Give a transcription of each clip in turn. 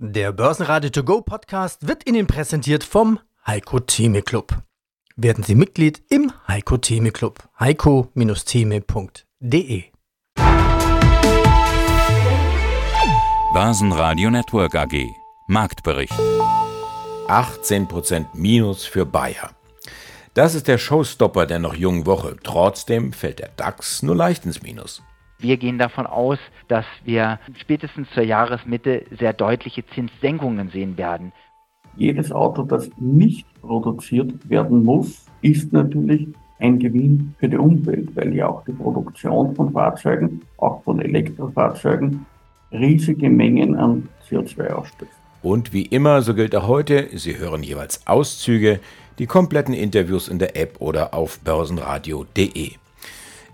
Der Börsenradio To Go Podcast wird Ihnen präsentiert vom Heiko Theme Club. Werden Sie Mitglied im Heiko Theme Club. heiko-theme.de Börsenradio Network AG Marktbericht 18% Minus für Bayer. Das ist der Showstopper der noch jungen Woche. Trotzdem fällt der DAX nur leicht ins Minus. Wir gehen davon aus, dass wir spätestens zur Jahresmitte sehr deutliche Zinssenkungen sehen werden. Jedes Auto, das nicht produziert werden muss, ist natürlich ein Gewinn für die Umwelt, weil ja auch die Produktion von Fahrzeugen, auch von Elektrofahrzeugen, riesige Mengen an CO2 ausstößt. Und wie immer, so gilt auch heute, Sie hören jeweils Auszüge, die kompletten Interviews in der App oder auf börsenradio.de.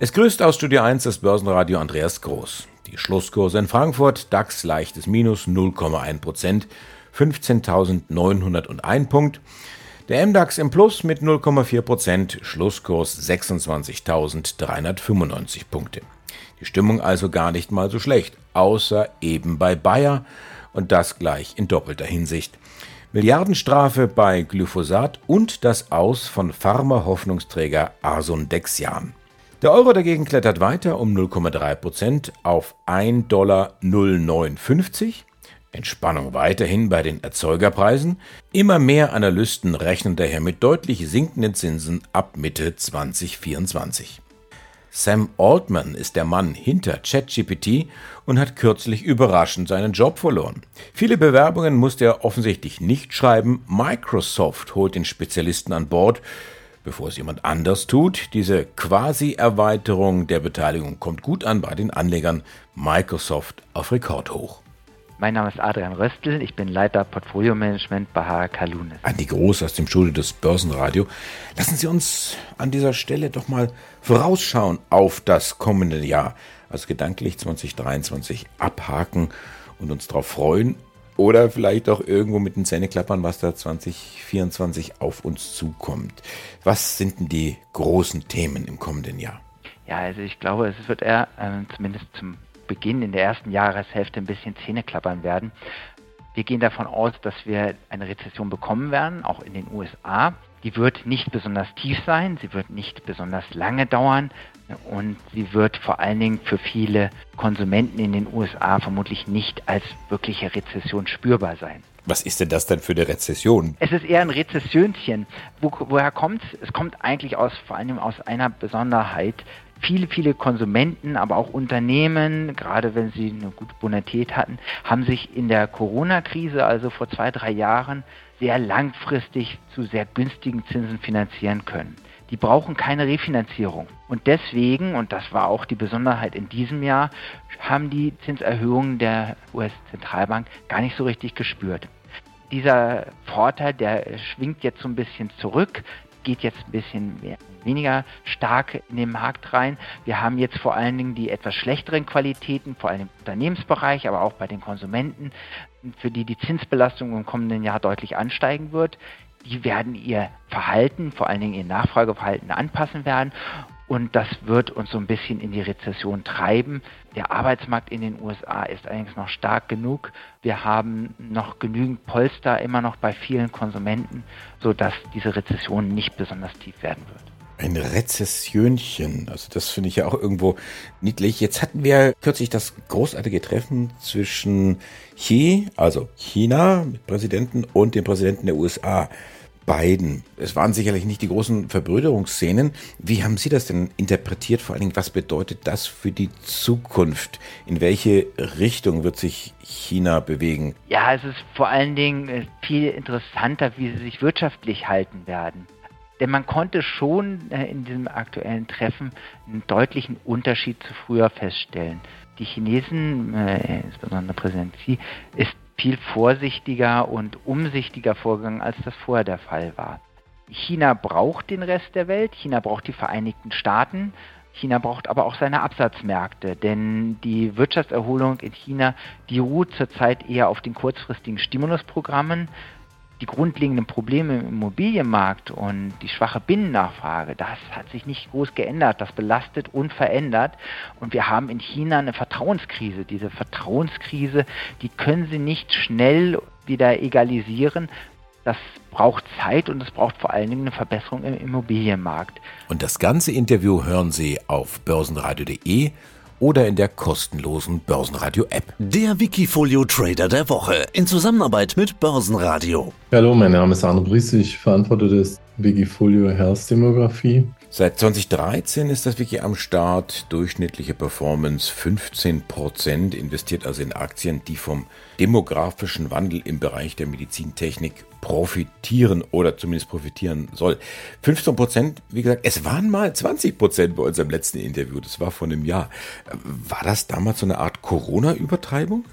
Es grüßt aus Studio 1 das Börsenradio Andreas Groß. Die Schlusskurse in Frankfurt, DAX leichtes Minus 0,1% 15.901 Punkt. Der MDAX im Plus mit 0,4% Schlusskurs 26.395 Punkte. Die Stimmung also gar nicht mal so schlecht, außer eben bei Bayer und das gleich in doppelter Hinsicht. Milliardenstrafe bei Glyphosat und das Aus von Pharma-Hoffnungsträger Arson-Dexian. Der Euro dagegen klettert weiter um 0,3% auf 1,0950 Dollar. Entspannung weiterhin bei den Erzeugerpreisen. Immer mehr Analysten rechnen daher mit deutlich sinkenden Zinsen ab Mitte 2024. Sam Altman ist der Mann hinter ChatGPT und hat kürzlich überraschend seinen Job verloren. Viele Bewerbungen musste er offensichtlich nicht schreiben. Microsoft holt den Spezialisten an Bord bevor es jemand anders tut. Diese Quasi-Erweiterung der Beteiligung kommt gut an bei den Anlegern. Microsoft auf Rekordhoch. Mein Name ist Adrian Röstl, ich bin Leiter Portfolio Management bei HK Lunes. Andi Groß aus dem Studio des Börsenradio. Lassen Sie uns an dieser Stelle doch mal vorausschauen auf das kommende Jahr. Also gedanklich 2023 abhaken und uns darauf freuen oder vielleicht auch irgendwo mit den Zähneklappern, was da 2024 auf uns zukommt. Was sind denn die großen Themen im kommenden Jahr? Ja, also ich glaube, es wird eher äh, zumindest zum Beginn in der ersten Jahreshälfte ein bisschen Zähneklappern werden. Wir gehen davon aus, dass wir eine Rezession bekommen werden, auch in den USA. Die wird nicht besonders tief sein, sie wird nicht besonders lange dauern und sie wird vor allen Dingen für viele Konsumenten in den USA vermutlich nicht als wirkliche Rezession spürbar sein. Was ist denn das denn für eine Rezession? Es ist eher ein Rezessionchen. Wo, woher kommt es? Es kommt eigentlich aus, vor allem aus einer Besonderheit. Viele, viele Konsumenten, aber auch Unternehmen, gerade wenn sie eine gute Bonität hatten, haben sich in der Corona-Krise, also vor zwei, drei Jahren, sehr langfristig zu sehr günstigen Zinsen finanzieren können. Die brauchen keine Refinanzierung. Und deswegen, und das war auch die Besonderheit in diesem Jahr, haben die Zinserhöhungen der US-Zentralbank gar nicht so richtig gespürt. Dieser Vorteil, der schwingt jetzt so ein bisschen zurück geht jetzt ein bisschen mehr, weniger stark in den Markt rein. Wir haben jetzt vor allen Dingen die etwas schlechteren Qualitäten, vor allem im Unternehmensbereich, aber auch bei den Konsumenten, für die die Zinsbelastung im kommenden Jahr deutlich ansteigen wird. Die werden ihr Verhalten, vor allen Dingen ihr Nachfrageverhalten anpassen werden und das wird uns so ein bisschen in die Rezession treiben. Der Arbeitsmarkt in den USA ist allerdings noch stark genug. Wir haben noch genügend Polster immer noch bei vielen Konsumenten, sodass diese Rezession nicht besonders tief werden wird. Ein Rezessionchen, also das finde ich ja auch irgendwo niedlich. Jetzt hatten wir kürzlich das großartige Treffen zwischen Xi, also China, Präsidenten und dem Präsidenten der USA beiden. Es waren sicherlich nicht die großen Verbrüderungsszenen. Wie haben Sie das denn interpretiert? Vor allen Dingen, was bedeutet das für die Zukunft? In welche Richtung wird sich China bewegen? Ja, es ist vor allen Dingen äh, viel interessanter, wie sie sich wirtschaftlich halten werden. Denn man konnte schon äh, in diesem aktuellen Treffen einen deutlichen Unterschied zu früher feststellen. Die Chinesen, äh, insbesondere Präsident Xi, ist viel vorsichtiger und umsichtiger vorgegangen, als das vorher der Fall war. China braucht den Rest der Welt, China braucht die Vereinigten Staaten, China braucht aber auch seine Absatzmärkte, denn die Wirtschaftserholung in China, die ruht zurzeit eher auf den kurzfristigen Stimulusprogrammen. Die grundlegenden Probleme im Immobilienmarkt und die schwache Binnennachfrage, das hat sich nicht groß geändert. Das belastet und verändert. Und wir haben in China eine Vertrauenskrise. Diese Vertrauenskrise, die können Sie nicht schnell wieder egalisieren. Das braucht Zeit und es braucht vor allen Dingen eine Verbesserung im Immobilienmarkt. Und das ganze Interview hören Sie auf börsenradio.de oder in der kostenlosen Börsenradio-App. Der Wikifolio Trader der Woche in Zusammenarbeit mit Börsenradio. Hallo, mein Name ist Arne Bries, ich verantworte das Wikifolio Herzdemographie. Seit 2013 ist das Wiki am Start. Durchschnittliche Performance 15%, investiert also in Aktien, die vom demografischen Wandel im Bereich der Medizintechnik profitieren oder zumindest profitieren soll. 15%, wie gesagt, es waren mal 20% bei unserem letzten Interview, das war vor einem Jahr. War das damals so eine Art Corona-Übertreibung?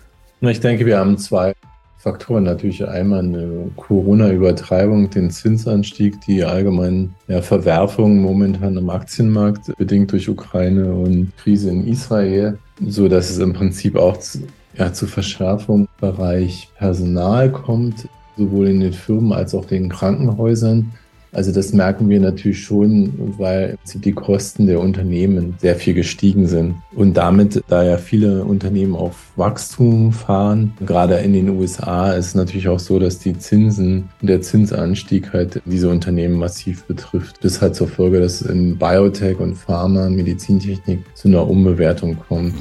Ich denke, wir haben zwei Faktoren. Natürlich einmal eine Corona-Übertreibung, den Zinsanstieg, die allgemeinen ja, Verwerfungen momentan am Aktienmarkt, bedingt durch Ukraine und Krise in Israel, so dass es im Prinzip auch zu, ja, zu Verschärfung im Bereich Personal kommt, sowohl in den Firmen als auch den Krankenhäusern. Also das merken wir natürlich schon, weil die Kosten der Unternehmen sehr viel gestiegen sind. Und damit, da ja viele Unternehmen auf Wachstum fahren, gerade in den USA, ist es natürlich auch so, dass die Zinsen und der Zinsanstieg halt diese Unternehmen massiv betrifft. Das hat zur Folge, dass in Biotech und Pharma, Medizintechnik zu einer Umbewertung kommt.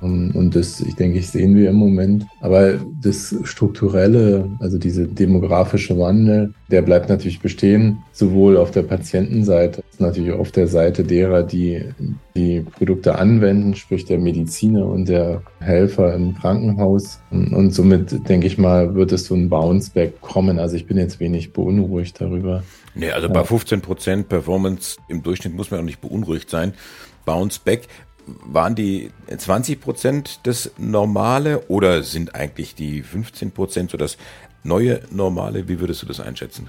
Und das, ich denke, ich sehen wir im Moment. Aber das strukturelle, also diese demografische Wandel, der bleibt natürlich bestehen, sowohl auf der Patientenseite als natürlich auf der Seite derer, die die Produkte anwenden, sprich der Mediziner und der Helfer im Krankenhaus. Und somit, denke ich mal, wird es so ein Bounceback kommen. Also ich bin jetzt wenig beunruhigt darüber. Nee, also bei 15% Performance im Durchschnitt muss man auch nicht beunruhigt sein. Bounceback waren die 20 Prozent das Normale oder sind eigentlich die 15 Prozent so das neue Normale? Wie würdest du das einschätzen?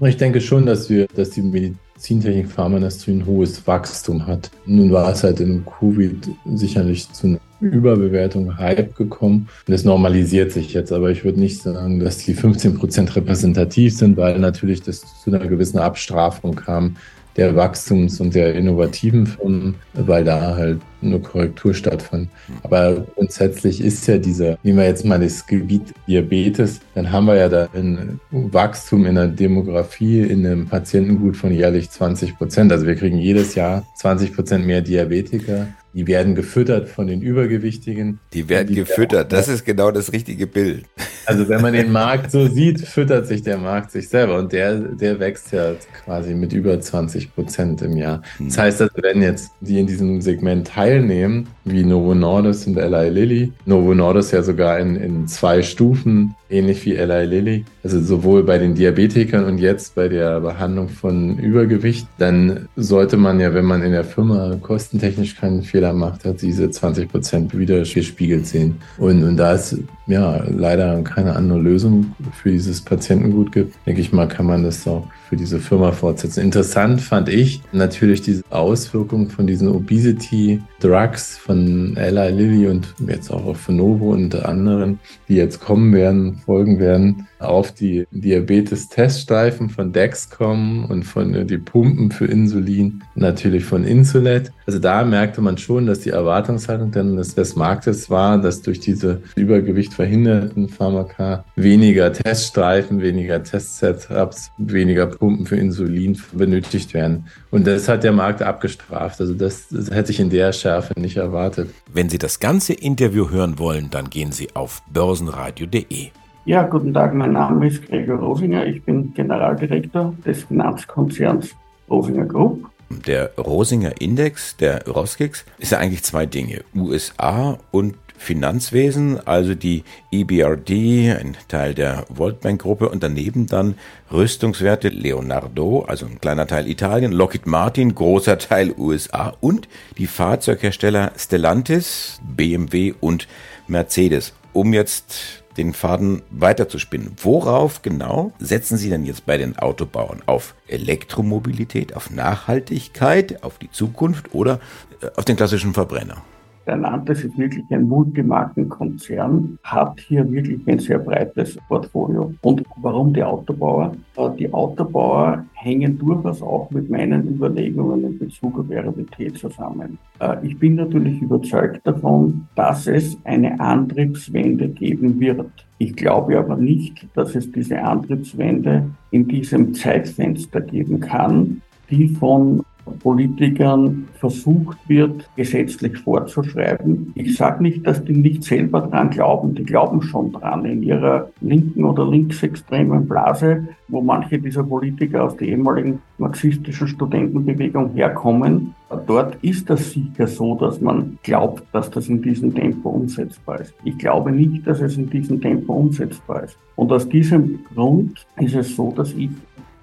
Ich denke schon, dass wir, dass die Medizintechnik Pharmaindustrie ein hohes Wachstum hat. Nun war es halt in Covid sicherlich zu einer Überbewertung, Hype gekommen. Es normalisiert sich jetzt, aber ich würde nicht sagen, dass die 15 Prozent repräsentativ sind, weil natürlich das zu einer gewissen Abstrafung kam der Wachstums- und der innovativen Firmen, weil da halt eine Korrektur stattfand. Aber grundsätzlich ist ja dieser, nehmen wir jetzt mal das Gebiet Diabetes, dann haben wir ja da ein Wachstum in der Demografie in einem Patientengut von jährlich 20 Prozent. Also wir kriegen jedes Jahr 20 Prozent mehr Diabetiker. Die werden gefüttert von den Übergewichtigen. Die werden die gefüttert, das ist genau das richtige Bild. Also wenn man den Markt so sieht, füttert sich der Markt sich selber und der, der wächst ja quasi mit über 20 Prozent im Jahr. Das heißt, dass wenn jetzt die in diesem Segment teilnehmen, wie Novo Nordisk und Eli Lilly, Novo Nordisk ja sogar in, in zwei Stufen, ähnlich wie Eli Lilly, also sowohl bei den Diabetikern und jetzt bei der Behandlung von Übergewicht, dann sollte man ja, wenn man in der Firma kostentechnisch keinen Fehler macht, hat diese 20 Prozent wieder gespiegelt sehen. Und, und da es ja leider keine andere Lösung für dieses Patientengut gibt, denke ich mal, kann man das auch für diese Firma fortsetzen. Interessant fand ich natürlich diese Auswirkungen von diesen Obesity-Drugs von Eli Lilly und jetzt auch von Novo und anderen, die jetzt kommen werden, folgen werden, auf die Diabetes-Teststreifen von Dexcom und von äh, die Pumpen für Insulin, natürlich von Insulet. Also da merkte man schon, dass die Erwartungshaltung dann des Marktes war, dass durch diese Übergewicht verhinderten Pharmaka weniger Teststreifen, weniger Test-Setups, weniger Pumpen für Insulin benötigt werden. Und das hat der Markt abgestraft. Also das, das hätte ich in der Schärfe nicht erwartet. Wenn Sie das ganze Interview hören wollen, dann gehen Sie auf börsenradio.de. Ja, guten Tag, mein Name ist Gregor Rosinger. Ich bin Generaldirektor des Finanzkonzerns Rosinger Group. Der Rosinger Index, der Roskix, ist ja eigentlich zwei Dinge. USA und Finanzwesen, also die EBRD, ein Teil der Voltbank-Gruppe und daneben dann Rüstungswerte Leonardo, also ein kleiner Teil Italien, Lockheed Martin, großer Teil USA und die Fahrzeughersteller Stellantis, BMW und Mercedes. Um jetzt den Faden weiterzuspinnen. Worauf genau setzen Sie denn jetzt bei den Autobauern? Auf Elektromobilität, auf Nachhaltigkeit, auf die Zukunft oder äh, auf den klassischen Verbrenner? Stellantis ist wirklich ein Multimarkenkonzern, hat hier wirklich ein sehr breites Portfolio. Und warum die Autobauer? Äh, die Autobauer hängen durchaus auch mit meinen Überlegungen in Bezug auf RWT zusammen. Äh, ich bin natürlich überzeugt davon, dass es eine Antriebswende geben wird. Ich glaube aber nicht, dass es diese Antriebswende in diesem Zeitfenster geben kann, die von Politikern versucht wird, gesetzlich vorzuschreiben. Ich sage nicht, dass die nicht selber dran glauben, die glauben schon dran in ihrer linken oder linksextremen Blase, wo manche dieser Politiker aus der ehemaligen marxistischen Studentenbewegung herkommen. Dort ist das sicher so, dass man glaubt, dass das in diesem Tempo umsetzbar ist. Ich glaube nicht, dass es in diesem Tempo umsetzbar ist. Und aus diesem Grund ist es so, dass ich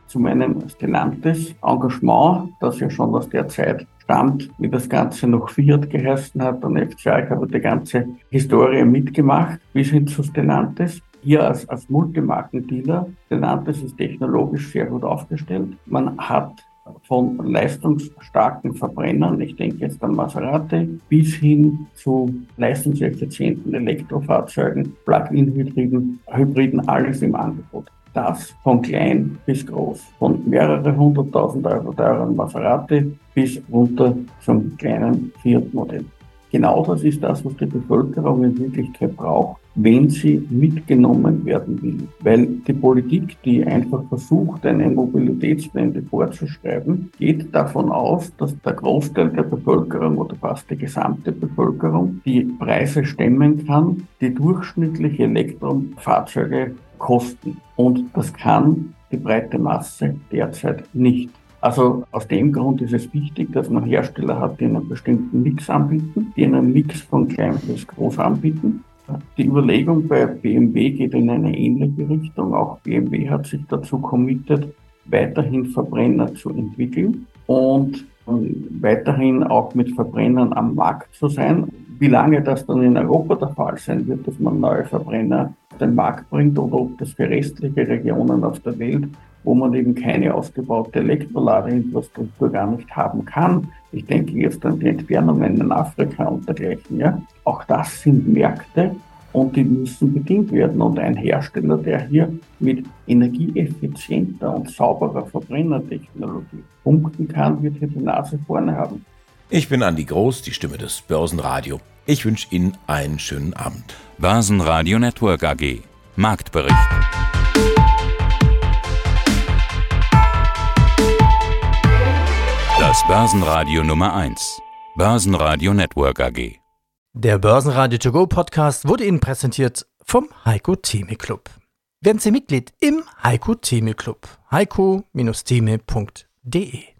zu meinem Stellantis Engagement, das ja schon aus der Zeit stammt, wie das Ganze noch Fiat geheißen hat und FCA. Ich habe die ganze Historie mitgemacht bis hin zu Stellantis. Hier als, als Multimarkendealer, Stellantis ist technologisch sehr gut aufgestellt. Man hat von leistungsstarken Verbrennern, ich denke jetzt an Maserati, bis hin zu leistungseffizienten Elektrofahrzeugen, Plug-in-Hybriden, Hybriden, alles im Angebot das von klein bis groß, von mehrere hunderttausend Euro teuren Maserati bis runter zum kleinen Fiat-Modell. Genau das ist das, was die Bevölkerung in Wirklichkeit braucht, wenn sie mitgenommen werden will. Weil die Politik, die einfach versucht, eine Mobilitätswende vorzuschreiben, geht davon aus, dass der Großteil der Bevölkerung oder fast die gesamte Bevölkerung die Preise stemmen kann, die durchschnittliche Elektrofahrzeuge kosten. Und das kann die breite Masse derzeit nicht. Also aus dem Grund ist es wichtig, dass man Hersteller hat, die einen bestimmten Mix anbieten, die einen Mix von klein bis groß anbieten. Die Überlegung bei BMW geht in eine ähnliche Richtung. Auch BMW hat sich dazu committed, weiterhin Verbrenner zu entwickeln und weiterhin auch mit Verbrennern am Markt zu sein. Wie lange das dann in Europa der Fall sein wird, dass man neue Verbrenner den Markt bringt oder ob das für restliche Regionen auf der Welt, wo man eben keine ausgebaute Elektroladeinfrastruktur gar nicht haben kann. Ich denke jetzt an die Entfernungen in Afrika und dergleichen. Ja. Auch das sind Märkte und die müssen bedient werden. Und ein Hersteller, der hier mit energieeffizienter und sauberer Verbrennertechnologie punkten kann, wird hier die Nase vorne haben. Ich bin Andi Groß, die Stimme des Börsenradio. Ich wünsche Ihnen einen schönen Abend. Börsenradio Network AG. Marktbericht. Das Börsenradio Nummer 1. Börsenradio Network AG. Der Börsenradio To Go Podcast wurde Ihnen präsentiert vom Heiko Theme Club. Werden Sie Mitglied im Heiko Theme Club. heiko-theme.de